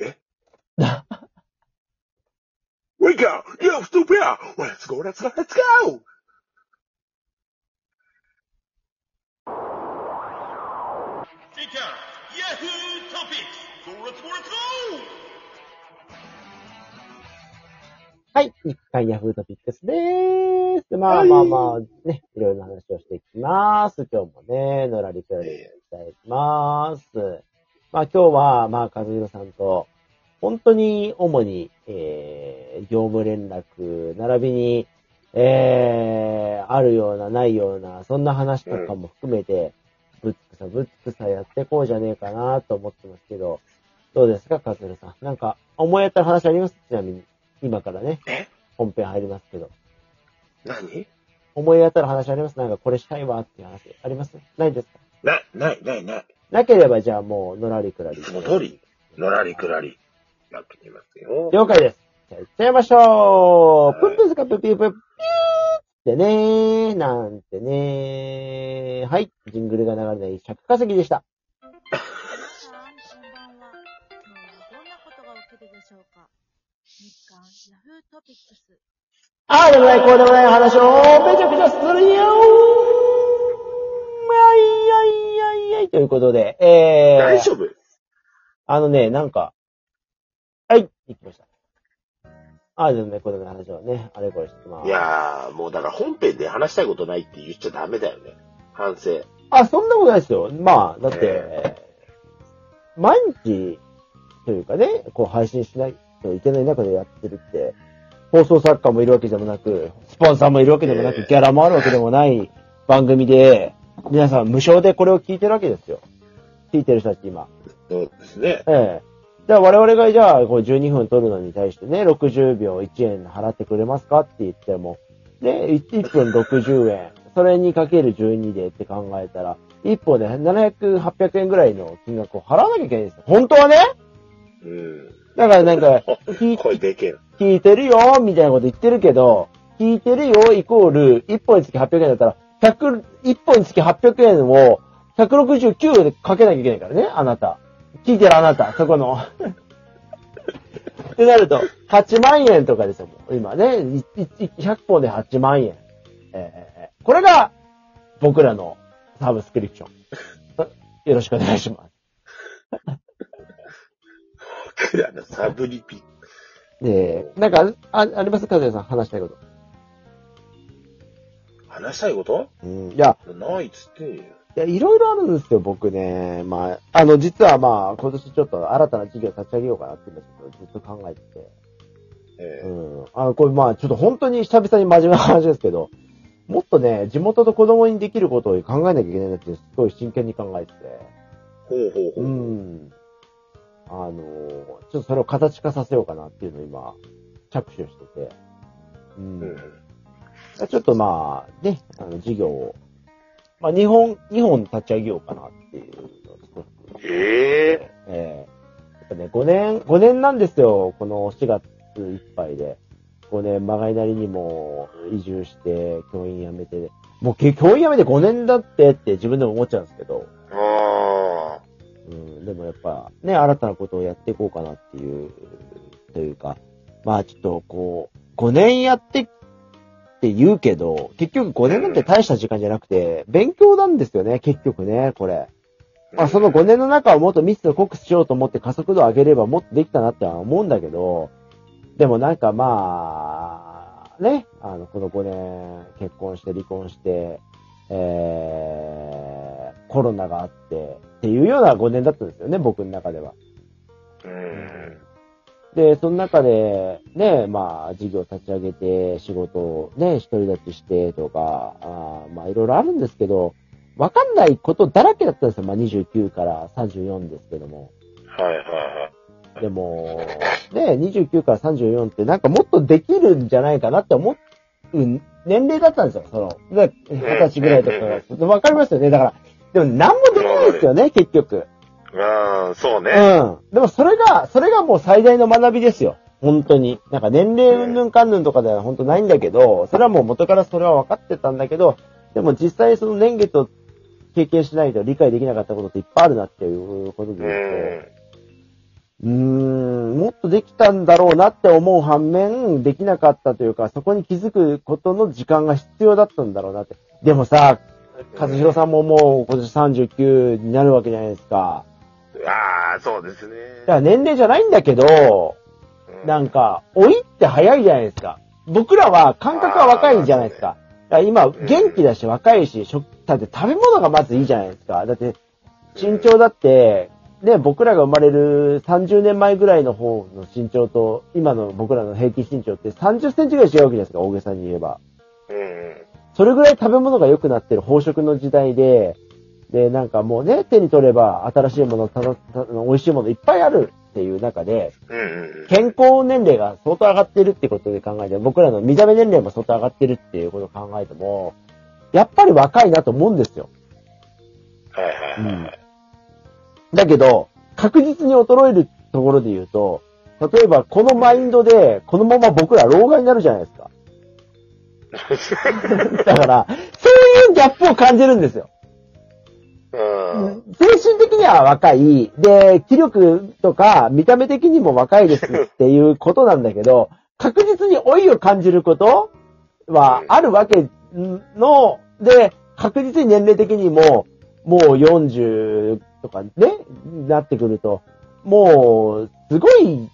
え ?We go! You stupid! Let's go, let's go, let's go! はい。日刊ヤフートピックスでーす。まあまあまあ、ね、いろいろな話をしていきます。今日もね、のらりくらりいきたいとます。まあ今日は、まあ、和弘さんと、本当に主に、えー、業務連絡、並びに、えー、あるような、ないような、そんな話とかも含めて、ぶっつくさ、ぶっつくさやってこうじゃねえかなと思ってますけど、どうですか、和弘さん？なんか、思い当たる話あります？ちなみに。今からね、え？本編入りますけど。何？思い当たる話あります？なんかこれしたいわっていう話あります？ないですか？な、ない、ない、ない。なければじゃあもう、のらりくらり。その通り、のらりくらり、やってきますよ。了解です。じゃあ行っちゃいましょう。プンプンスカプピープ、ピーってねー、なんてねー。はい。ジングルが流れない尺稼ぎでした。皆さん、こんばんは。今日はどんなことが起きるでしょうか日刊ヤフートピックス。ああでもない、こうでもない話をめちゃくちゃするよいということで、えー。大丈夫？あのね、なんか、はい、行きました。ああでもね、こうでもない話をね、あれこれしてます。いやー、もうだから本編で話したいことないって言っちゃダメだよね。反省。あ、そんなことないですよ。まあ、だって、えー、毎日、というかね、こう配信しないといけない中でやってるって、放送作家もいるわけでもなく、スポンサーもいるわけでもなく、ギャラもあるわけでもない番組で、皆さん無償でこれを聞いてるわけですよ。聞いてる人たち今。そうですね。ええ。じゃあ我々がじゃあこう12分撮るのに対してね、60秒1円払ってくれますかって言っても、ね、1分60円。それにかける12でって考えたら、1本で700、800円ぐらいの金額を払わなきゃいけないんですよ。本当はねうん。だからなんか、聞い聞いてるよ、みたいなこと言ってるけど、聞いてるよ、イコール、1本につき800円だったら、100、1本につき800円を、169でかけなきゃいけないからね、あなた。聞いてるあなた、そこの。ってなると、8万円とかですよ、今ね。100本で8万円。えー、これが、僕らのサブスクリプション。よろしくお願いします。あの、サブリピ。で、なんか、あ、あります？かずやさん、話したいこと。話したいこと？うん。いや、ないっつっていや、いろいろあるんですよ、僕ね。まあ、あの、実はまあ、今年ちょっと新たな事業立ち上げようかなって今ちょっとずっと考えてて。ええうん。あの、これまあ、ちょっと本当に久々に真面目な話ですけど、もっとね、地元と子供にできることを考えなきゃいけないなって、すごい真剣に考えてて。ほうほうほう。うん。あの、ちょっとそれを形化させようかなっていうのを今、着手してて。うん。うん、ちょっとまあ、ね、あの、事業を、まあ、日本、日本立ち上げようかなっていうのを作って。ええー、えー、やっぱね、5年、5年なんですよ、この4月いっぱいで。5年、まがいなりにも移住して、教員辞めて、もう教員辞めて5年だってって自分でも思っちゃうんですけど。ああ。うん、でもやっぱね、新たなことをやっていこうかなっていう、というか、まあちょっとこう、5年やってって言うけど、結局5年なんて大した時間じゃなくて、勉強なんですよね、結局ね、これ。まあその5年の中をもっと密度濃くしようと思って加速度を上げればもっとできたなっては思うんだけど、でもなんかまあ、ね、あの、この5年結婚して離婚して、えー、コロナがあって、っていうような5年だったんですよね、僕の中では。うん。で、その中で、ね、まあ、事業立ち上げて、仕事をね、独り立ちしてとか、あまあ、いろいろあるんですけど、わかんないことだらけだったんですよ。まあ、29から34ですけども。はいはいはい。でも、ね、29から34ってなんかもっとできるんじゃないかなって思う年齢だったんですよ。その、二十歳ぐらいとか。わかりますよね。だから、でも何もできないですよね、結局。うん、そうね。うん。でもそれが、それがもう最大の学びですよ。本当に。なんか年齢うんぬんかんぬんとかでは本当ないんだけど、それはもう元からそれは分かってたんだけど、でも実際その年月を経験しないと理解できなかったことっていっぱいあるなっていうことで言うと、うーとできたんだろうなって思う反面、できなかったというか、そこに気づくことの時間が必要だったんだろうなって。でもさ、和弘さんももう今年39になるわけじゃないですか。ああ、そうですね。だから年齢じゃないんだけど、なんか、老いって早いじゃないですか。僕らは感覚は若いじゃないですか。だから今、元気だし若いし、食だって食べ物がまずいいじゃないですか。だって、身長だって、ね、僕らが生まれる30年前ぐらいの方の身長と、今の僕らの平均身長って30センチぐらい違うわけじゃないですか、大げさに言えば。うん。それぐらい食べ物が良くなってる飽食の時代で、で、なんかもうね、手に取れば新しいもの、たのた美味しいものいっぱいあるっていう中で、うんうん。健康年齢が相当上がってるってことで考えて、僕らの見た目年齢も相当上がってるっていうことを考えても、やっぱり若いなと思うんですよ。はいはいはいはい。だけど、確実に衰えるところで言うと、例えばこのマインドで、このまま僕ら老害になるじゃないですか。だから、そういうギャップを感じるんですよ。うん。精神的には若い。で、気力とか見た目的にも若いですっていうことなんだけど、確実に老いを感じることはあるわけの、で、確実に年齢的にも、もう40とかね、なってくると、もう、すごい、ギ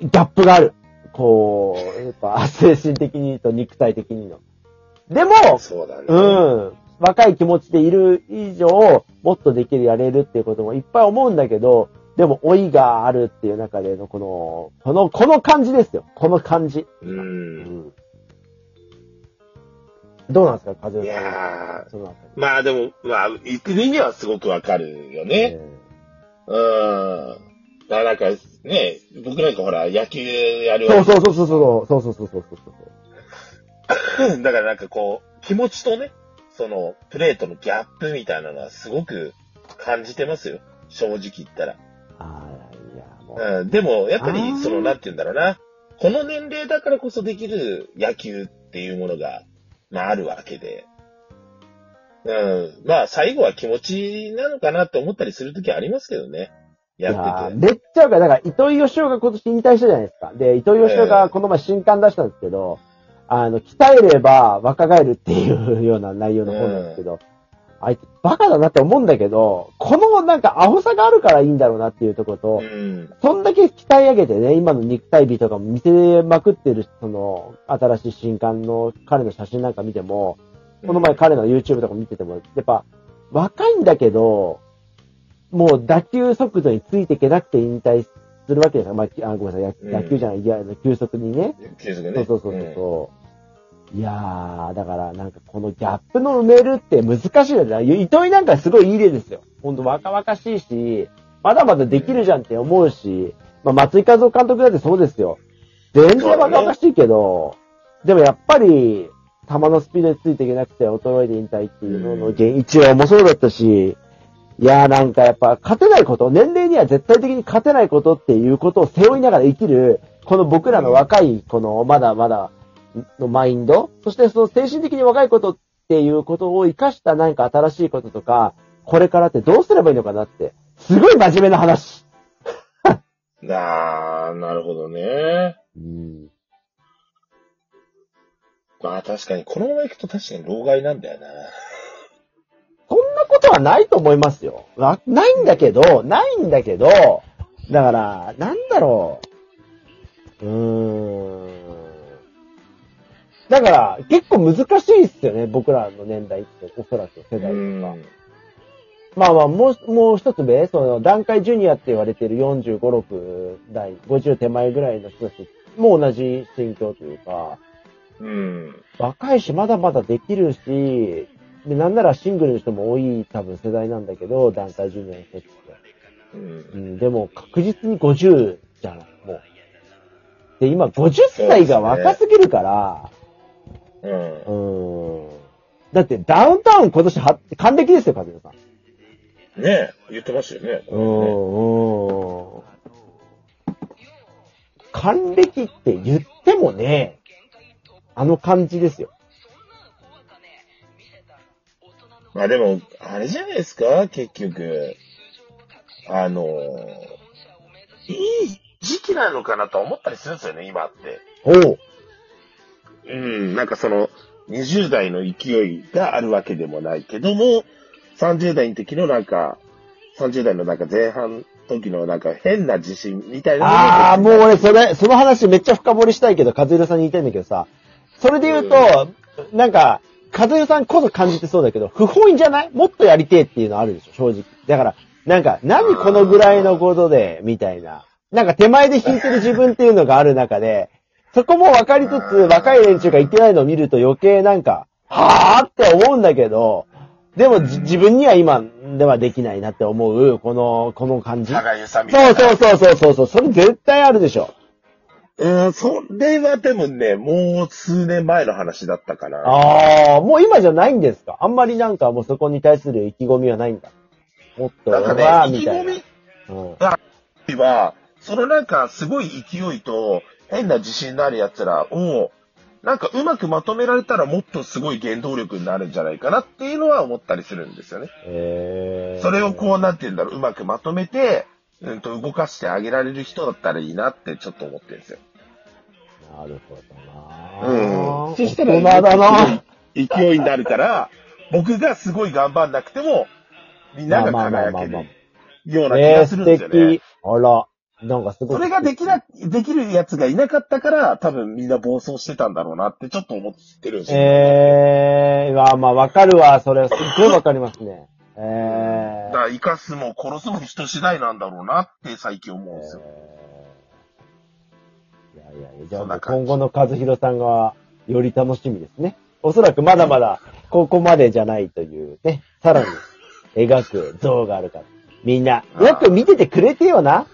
ャップがある。こう、やっぱ、精神的にと肉体的にの。でも、そうだね。うん。若い気持ちでいる以上、もっとできる、やれるっていうこともいっぱい思うんだけど、でも老いがあるっていう中でのこの、この、この感じですよ。この感じ。う。うんん。どうなんですか、風い邪さんそのまあでも、まあ、言ってる意味はすごくわかるより。ね。うん。だからなんか、ね、僕なんかほら、野球やるそうそうそうそうそう。そうそうそうそうそうそう。う。だからなんかこう、気持ちとね、その、プレートのギャップみたいなのはすごく感じてますよ。正直言ったら。ああ、いや、もう。うん。でも、やっぱり、その、なんて言うんだろうな。この年齢だからこそできる野球っていうものが、まあ、あるわけで。うん。まあ、最後は気持ちなのかなって思ったりするときありますけどね。やってて。めっちゃわかる。だから、糸井義雄が今年引退したじゃないですか。で、糸井義雄がこの前新刊出したんですけど、あの、鍛えれば若返るっていうような内容の本なんですけど、あいつバカだなって思うんだけど、このなんかアホさがあるからいいんだろうなっていうところと、うん。そんだけ鍛え上げてね、今の肉体美とかも見せまくってる、その、新しい新刊の彼の写真なんか見ても、この前彼の YouTube とか見てても、やっぱ、若いんだけど、もう打球速度についていけなくて引退するわけですよ。まあ、あごめんなさい、うん野野球じゃない、いや、急速にね。継続ね。そうそうそうそう。いやー、だからなんかこのギャップの埋めるって難しいよね。糸井なんかすごいいい例ですよ。ほんと若々しいし、まだまだできるじゃんって思うし、まあ、松井和夫監督だってそうですよ。全然若々しいけど、でもやっぱり、球のスピードについていけなくて衰えて引退っていうのの原因、一応もそうだったし、いやーなんかやっぱ勝てないこと、年齢には絶対的に勝てないことっていうことを背負いながら生きる、この僕らの若い、このまだまだのマインド、そしてその精神的に若いことっていうことを活かしたなんか新しいこととか、これからってどうすればいいのかなって、すごい真面目な話。あー、なるほどね。うん。まあ確かに、このまま行くと確かに老害なんだよな。ことはないと思いますよ。なないんだけど、ないんだけど、だから、なんだろう。うーん。だから、結構難しいっすよね、僕らの年代って、おそらく世代うとか。ん。まあまあ、もう、もう一つ上、その、段階ジュニアって言われてる45、6代、50手前ぐらいの人たちも同じ心境というか、うん。若いし、まだまだできるし、で、なんならシングルの人も多い多分世代なんだけど、段階ジュニアの人って。うんう。ん、でも確実に50じゃん、もう。で、今50歳が若すぎるから、うんう。ーん。だってダウンタウン今年は、還暦ですよ、カズさん。ねえ、言ってましたよね。うーん、うーん。還暦って言ってもね、あの感じですよ。まあでも、あれじゃないですか、結局。あの、いい時きなのかなと思ったりするんですよね、今って。おう。うん、なんかその、20代の勢いがあるわけでもないけども、30代の時のなんか、30代のなんか前半時のなんか変な自信みたいなああ、もう俺、それ、その話めっちゃ深掘りしたいけど、和弘さんに言いたいんだけどさ、それで言うと、なんか、和弘さんこそ感じてそうだけど、不本意じゃない？もっとやりてえっていうのあるでしょ、正直。だから、なんか、何このぐらいのことで、みたいな。なんか手前で弾いてる自分っていうのがある中で、そこも分かりつつ、若い連中が言ってないのを見ると余計なんか、はぁって思うんだけど、でもじ自分には今ではできないなって思う、この、この感じ。そうそうそうそうそう。それ絶対あるでしょ。うん、それはでもね、もう数年前の話だったかな。ああ、もう今じゃないんですか？あんまりなんかもうそこに対する意気込みはないんだ。もっと、なんかわーね、意気み？たいな。込みうん。は、そのなんかすごい勢いと変な自信のある奴らを、なんかうまくまとめられたらもっとすごい原動力になるんじゃないかなっていうのは思ったりするんですよね。えー、それをこう、なんて言うんだろう、うまくまとめて、うんと動かしてあげられる人だったらいいなってちょっと思ってるんですよ。なるほどなうん。そしたら、大人だな。勢いになるから、僕がすごい頑張んなくても、みんなが輝けるような気がするんですよね敵。。あら、なんかすごい。それができな、できるやつがいなかったから、多分みんな暴走してたんだろうなってちょっと思ってるんですよ。えー、まあまあわかるわ。それすっごいわかりますね。えー。だから、生かすも殺すも人次第なんだろうなって最近思うんですよ。いやいやいや、じゃあ今後の和弘さんがより楽しみですね。おそらくまだまだ ここまでじゃないというね、さらに描く像があるから。みんな、よく見ててくれてよな。